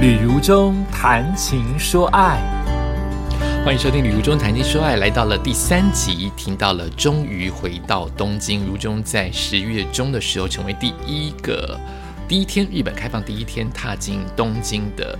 旅途中谈情说爱，欢迎收听《旅途中谈情说爱》，来到了第三集，听到了终于回到东京。如中在十月中的时候，成为第一个第一天日本开放第一天踏进东京的。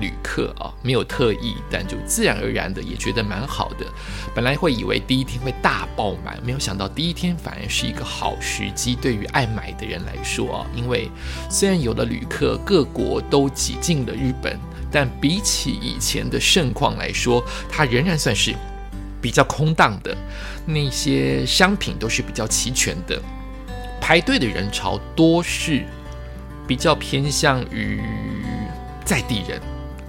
旅客啊，没有特意，但就自然而然的也觉得蛮好的。本来会以为第一天会大爆满，没有想到第一天反而是一个好时机。对于爱买的人来说啊，因为虽然有的旅客各国都挤进了日本，但比起以前的盛况来说，它仍然算是比较空荡的。那些商品都是比较齐全的，排队的人潮多是比较偏向于在地人。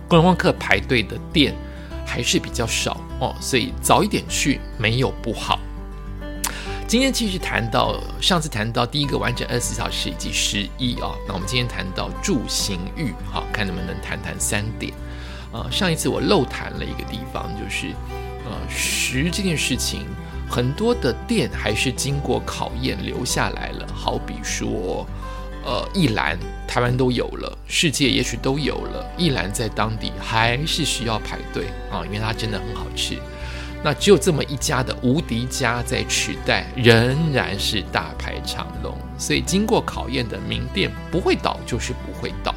观光客排队的店还是比较少哦，所以早一点去没有不好。今天继续谈到上次谈到第一个完整二十四小时以及十一啊，那我们今天谈到住行域，好看能不能谈谈三点啊？上一次我漏谈了一个地方，就是呃食这件事情，很多的店还是经过考验留下来了，好比说。呃，一兰台湾都有了，世界也许都有了。一兰在当地还是需要排队啊，因为它真的很好吃。那只有这么一家的无敌家在取代，仍然是大排长龙。所以经过考验的名店不会倒，就是不会倒。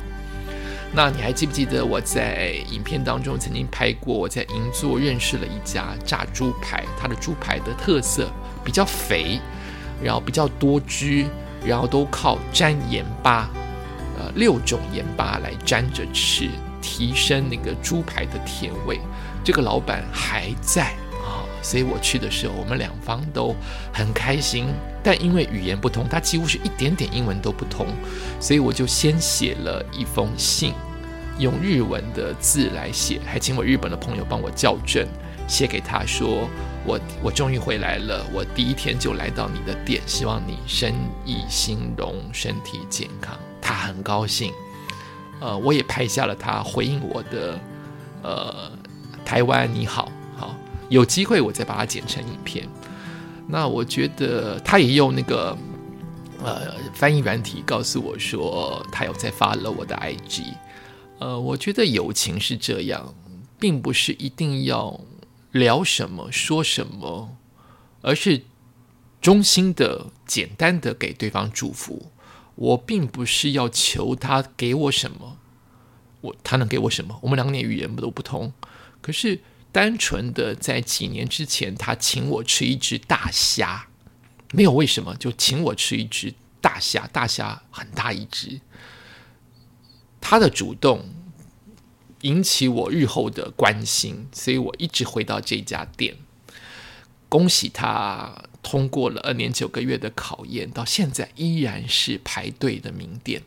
那你还记不记得我在影片当中曾经拍过？我在银座认识了一家炸猪排，它的猪排的特色比较肥，然后比较多汁。然后都靠沾盐巴，呃，六种盐巴来沾着吃，提升那个猪排的甜味。这个老板还在啊，所以我去的时候，我们两方都很开心。但因为语言不通，他几乎是一点点英文都不通，所以我就先写了一封信，用日文的字来写，还请我日本的朋友帮我校正，写给他说。我我终于回来了，我第一天就来到你的店，希望你生意兴隆，身体健康。他很高兴，呃，我也拍下了他回应我的，呃，台湾你好，好，有机会我再把它剪成影片。那我觉得他也用那个呃翻译软体告诉我说，他有在发了我的 IG。呃，我觉得友情是这样，并不是一定要。聊什么说什么，而是衷心的、简单的给对方祝福。我并不是要求他给我什么，我他能给我什么？我们两年语言都不通。可是单纯的在几年之前，他请我吃一只大虾，没有为什么，就请我吃一只大虾。大虾很大一只，他的主动。引起我日后的关心，所以我一直回到这家店。恭喜他通过了二年九个月的考验，到现在依然是排队的名店。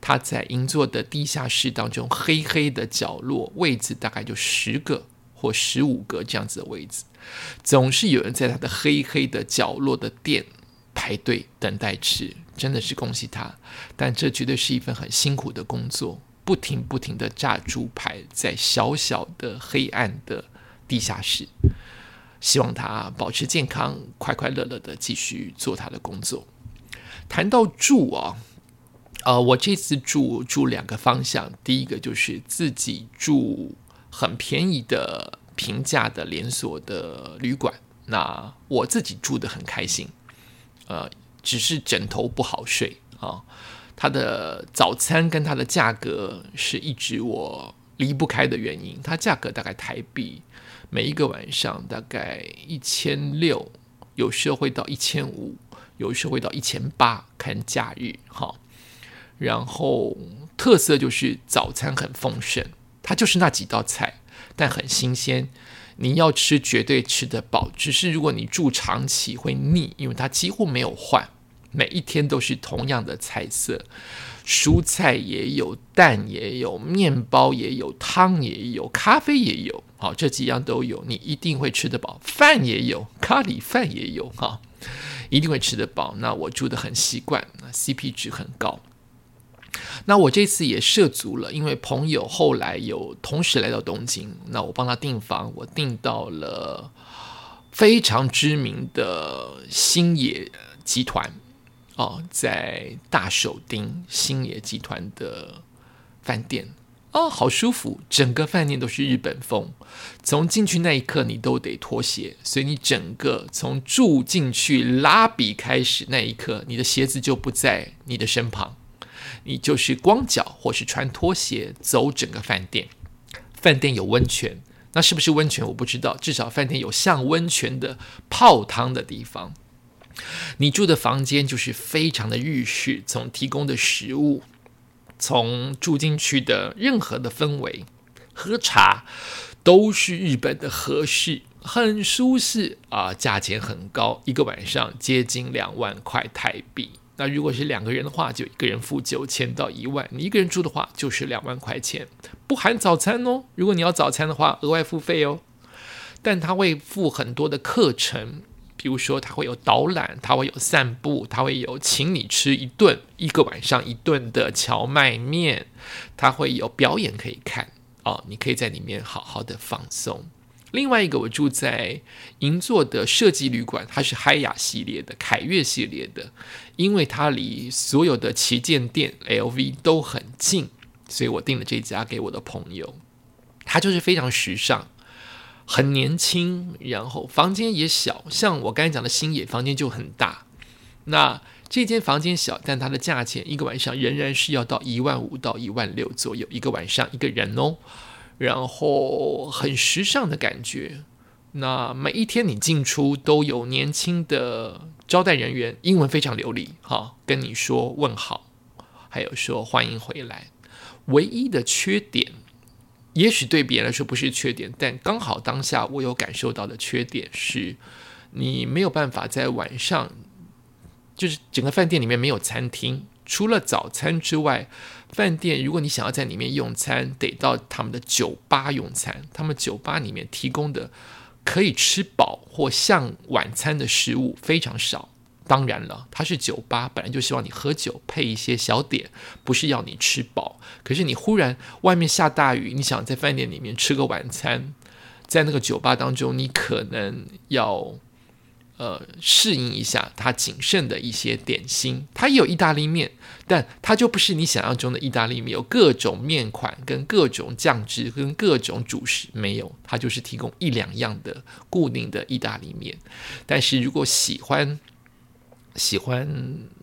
他在银座的地下室当中，黑黑的角落位置大概就十个或十五个这样子的位置，总是有人在他的黑黑的角落的店排队等待吃，真的是恭喜他。但这绝对是一份很辛苦的工作。不停不停的炸猪排，在小小的黑暗的地下室，希望他保持健康，快快乐乐的继续做他的工作。谈到住啊，呃，我这次住住两个方向，第一个就是自己住很便宜的平价的连锁的旅馆，那我自己住的很开心，呃，只是枕头不好睡啊。它的早餐跟它的价格是一直我离不开的原因。它价格大概台币每一个晚上大概一千六，有时候会到一千五，有时候会到一千八，看假日哈。然后特色就是早餐很丰盛，它就是那几道菜，但很新鲜。你要吃绝对吃得饱，只是如果你住长期会腻，因为它几乎没有换。每一天都是同样的菜色，蔬菜也有，蛋也有，面包也有，汤也有，咖啡也有，好，这几样都有，你一定会吃得饱。饭也有，咖喱饭也有，哈，一定会吃得饱。那我住的很习惯，CP 值很高。那我这次也涉足了，因为朋友后来有同时来到东京，那我帮他订房，我订到了非常知名的星野集团。哦，在大手町星野集团的饭店哦，好舒服，整个饭店都是日本风。从进去那一刻，你都得脱鞋，所以你整个从住进去拉比开始那一刻，你的鞋子就不在你的身旁，你就是光脚或是穿拖鞋走整个饭店。饭店有温泉，那是不是温泉我不知道，至少饭店有像温泉的泡汤的地方。你住的房间就是非常的日式，从提供的食物，从住进去的任何的氛围，喝茶都是日本的和式，很舒适啊，价钱很高，一个晚上接近两万块台币。那如果是两个人的话，就一个人付九千到一万；你一个人住的话，就是两万块钱，不含早餐哦。如果你要早餐的话，额外付费哦。但他会付很多的课程。比如说，他会有导览，他会有散步，他会有请你吃一顿一个晚上一顿的荞麦面，他会有表演可以看哦，你可以在里面好好的放松。另外一个，我住在银座的设计旅馆，它是海雅系列的、凯悦系列的，因为它离所有的旗舰店 LV 都很近，所以我订了这家给我的朋友，它就是非常时尚。很年轻，然后房间也小，像我刚才讲的星野房间就很大。那这间房间小，但它的价钱一个晚上仍然是要到一万五到一万六左右一个晚上一个人哦。然后很时尚的感觉。那每一天你进出都有年轻的招待人员，英文非常流利，哈，跟你说问好，还有说欢迎回来。唯一的缺点。也许对别人来说不是缺点，但刚好当下我有感受到的缺点是，你没有办法在晚上，就是整个饭店里面没有餐厅，除了早餐之外，饭店如果你想要在里面用餐，得到他们的酒吧用餐，他们酒吧里面提供的可以吃饱或像晚餐的食物非常少。当然了，它是酒吧，本来就希望你喝酒配一些小点，不是要你吃饱。可是你忽然外面下大雨，你想在饭店里面吃个晚餐，在那个酒吧当中，你可能要呃适应一下它仅剩的一些点心。它也有意大利面，但它就不是你想象中的意大利面，有各种面款、跟各种酱汁、跟各种主食，没有，它就是提供一两样的固定的意大利面。但是如果喜欢，喜欢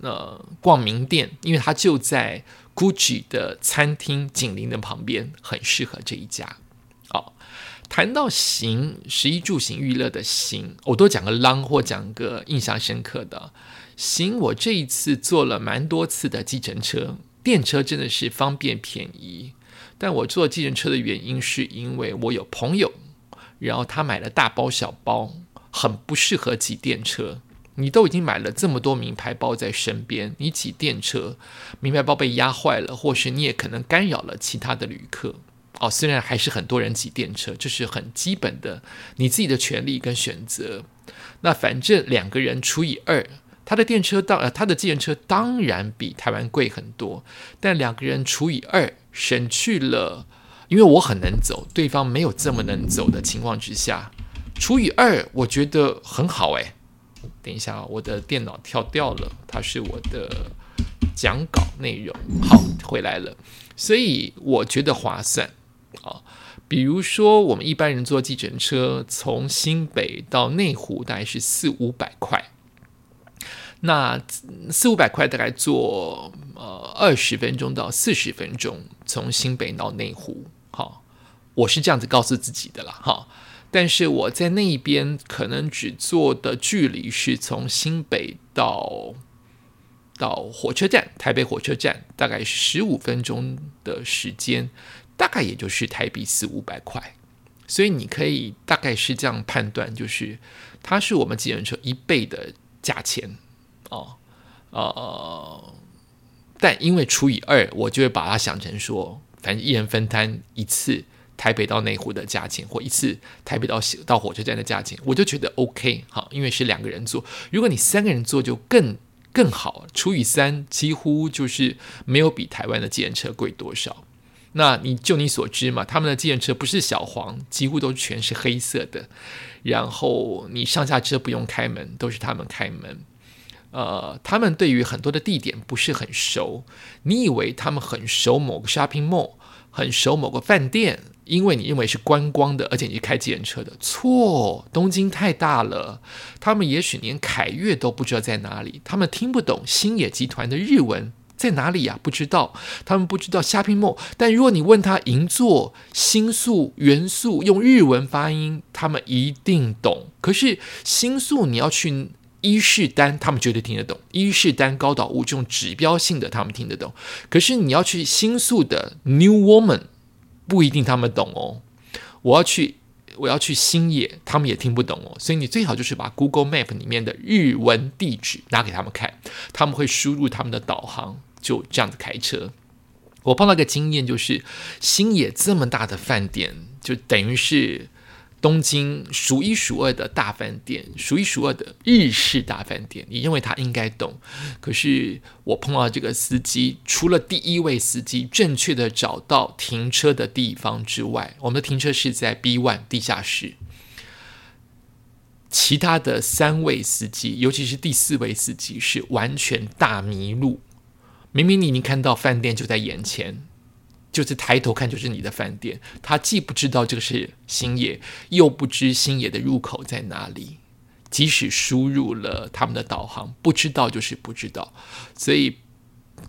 呃逛名店，因为它就在 GUCCI 的餐厅紧邻的旁边，很适合这一家。哦，谈到行，十一住行娱乐的行，我多讲个 long 或讲个印象深刻的行。我这一次坐了蛮多次的计程车，电车真的是方便便宜。但我坐计程车的原因是因为我有朋友，然后他买了大包小包，很不适合挤电车。你都已经买了这么多名牌包在身边，你挤电车，名牌包被压坏了，或是你也可能干扰了其他的旅客。哦，虽然还是很多人挤电车，这是很基本的你自己的权利跟选择。那反正两个人除以二，他的电车当呃他的自行车当然比台湾贵很多，但两个人除以二，省去了，因为我很能走，对方没有这么能走的情况之下，除以二，我觉得很好诶。等一下，我的电脑跳掉了，它是我的讲稿内容。好，回来了，所以我觉得划算啊。比如说，我们一般人坐计程车从新北到内湖，大概是四五百块。那四五百块大概坐呃二十分钟到四十分钟，从新北到内湖。好，我是这样子告诉自己的啦。哈。但是我在那一边可能只坐的距离是从新北到到火车站，台北火车站大概十五分钟的时间，大概也就是台币四五百块，所以你可以大概是这样判断，就是它是我们计程车一倍的价钱哦，呃，但因为除以二，我就会把它想成说，反正一人分摊一次。台北到内湖的价钱，或一次台北到到火车站的价钱，我就觉得 OK 好，因为是两个人坐。如果你三个人坐，就更更好，除以三，几乎就是没有比台湾的计程车贵多少。那你就你所知嘛，他们的计程车不是小黄，几乎都全是黑色的。然后你上下车不用开门，都是他们开门。呃，他们对于很多的地点不是很熟，你以为他们很熟某个 shopping mall。很熟某个饭店，因为你认为是观光的，而且你是开计程车的。错，东京太大了，他们也许连凯悦都不知道在哪里，他们听不懂星野集团的日文在哪里呀？不知道，他们不知道虾皮梦。但如果你问他银座、新宿、元素用日文发音，他们一定懂。可是新宿你要去。伊势丹，他们绝对听得懂；伊势丹高岛屋这种指标性的，他们听得懂。可是你要去新宿的 New Woman，不一定他们懂哦。我要去，我要去新野，他们也听不懂哦。所以你最好就是把 Google Map 里面的日文地址拿给他们看，他们会输入他们的导航，就这样子开车。我碰到个经验，就是新野这么大的饭店，就等于是。东京数一数二的大饭店，数一数二的日式大饭店，你认为他应该懂？可是我碰到这个司机，除了第一位司机正确的找到停车的地方之外，我们的停车是在 B One 地下室。其他的三位司机，尤其是第四位司机，是完全大迷路。明明你已经看到饭店就在眼前。就是抬头看就是你的饭店，他既不知道这个是星野，又不知星野的入口在哪里。即使输入了他们的导航，不知道就是不知道。所以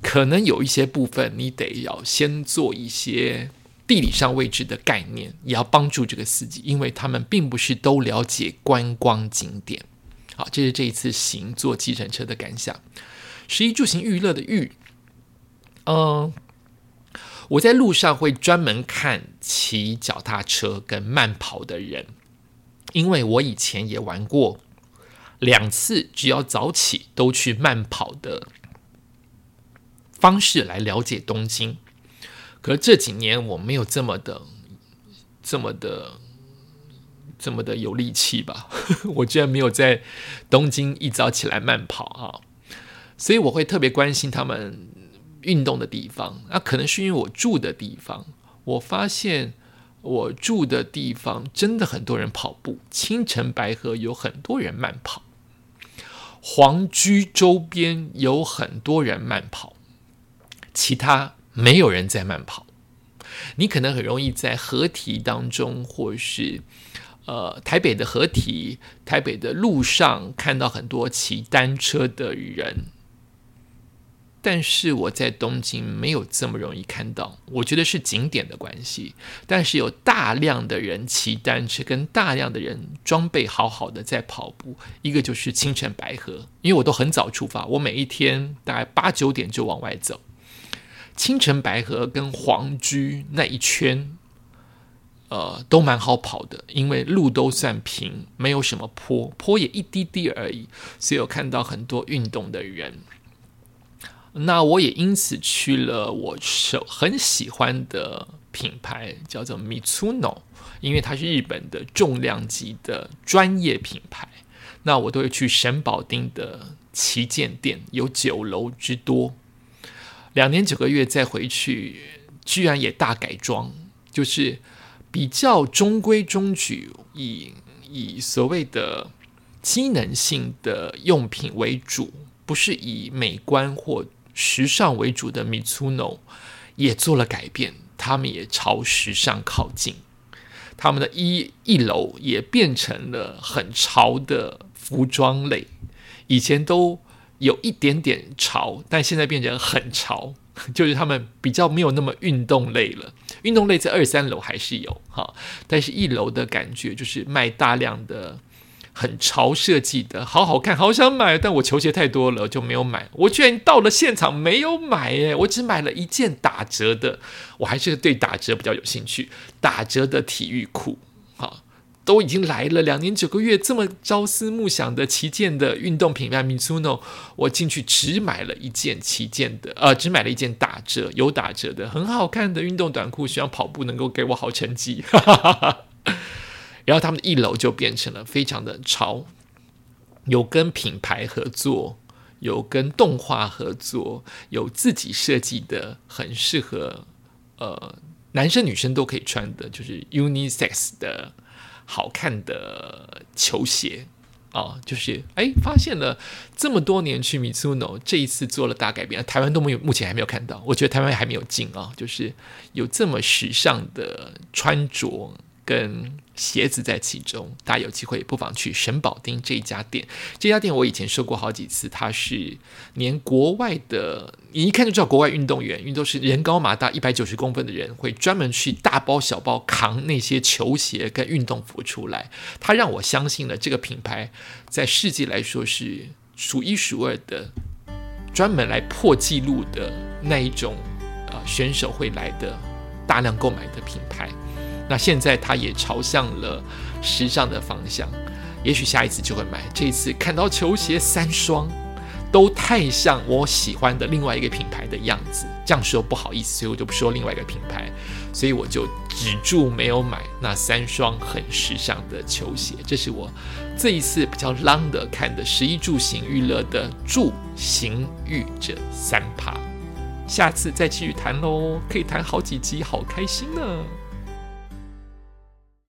可能有一些部分，你得要先做一些地理上位置的概念，也要帮助这个司机，因为他们并不是都了解观光景点。好，这是这一次行坐计程车的感想。十一住行娱乐的娱，嗯。我在路上会专门看骑脚踏车跟慢跑的人，因为我以前也玩过两次，只要早起都去慢跑的方式来了解东京。可是这几年我没有这么的、这么的、这么的有力气吧？我居然没有在东京一早起来慢跑啊！所以我会特别关心他们。运动的地方，那可能是因为我住的地方，我发现我住的地方真的很多人跑步。青城白河有很多人慢跑，皇居周边有很多人慢跑，其他没有人在慢跑。你可能很容易在河堤当中，或是呃台北的河堤、台北的路上看到很多骑单车的人。但是我在东京没有这么容易看到，我觉得是景点的关系。但是有大量的人骑单车，跟大量的人装备好好的在跑步。一个就是清晨白河，因为我都很早出发，我每一天大概八九点就往外走。清晨白河跟皇居那一圈，呃，都蛮好跑的，因为路都算平，没有什么坡，坡也一滴滴而已，所以有看到很多运动的人。那我也因此去了我手很喜欢的品牌，叫做 Mitsuno，因为它是日本的重量级的专业品牌。那我都会去神保町的旗舰店，有九楼之多。两年九个月再回去，居然也大改装，就是比较中规中矩，以以所谓的机能性的用品为主，不是以美观或。时尚为主的 Mitsuno 也做了改变，他们也朝时尚靠近。他们的一一楼也变成了很潮的服装类，以前都有一点点潮，但现在变成很潮，就是他们比较没有那么运动类了。运动类在二三楼还是有哈，但是一楼的感觉就是卖大量的。很潮设计的，好好看，好想买，但我球鞋太多了，就没有买。我居然到了现场没有买，耶，我只买了一件打折的。我还是对打折比较有兴趣，打折的体育裤，好，都已经来了两年九个月，这么朝思暮想的旗舰的运动品牌 Mizuno，我进去只买了一件旗舰的，呃，只买了一件打折有打折的很好看的运动短裤，希望跑步能够给我好成绩。然后他们的一楼就变成了非常的潮，有跟品牌合作，有跟动画合作，有自己设计的很适合呃男生女生都可以穿的，就是 unisex 的好看的球鞋啊，就是哎，发现了这么多年去 Mizuno 这一次做了大改变，台湾都没有，目前还没有看到。我觉得台湾还没有进啊，就是有这么时尚的穿着。跟鞋子在其中，大家有机会不妨去神宝町这一家店。这家店我以前说过好几次，它是连国外的，你一看就知道国外运动员，因为都是人高马大、一百九十公分的人，会专门去大包小包扛那些球鞋跟运动服出来。它让我相信了这个品牌在世界来说是数一数二的，专门来破纪录的那一种啊选手会来的大量购买的品牌。那现在他也朝向了时尚的方向，也许下一次就会买。这一次看到球鞋三双，都太像我喜欢的另外一个品牌的样子。这样说不好意思，所以我就不说另外一个品牌，所以我就止住没有买那三双很时尚的球鞋。这是我这一次比较浪的看的十一住行娱乐的住行育者三趴。下次再继续谈喽，可以谈好几集，好开心呢。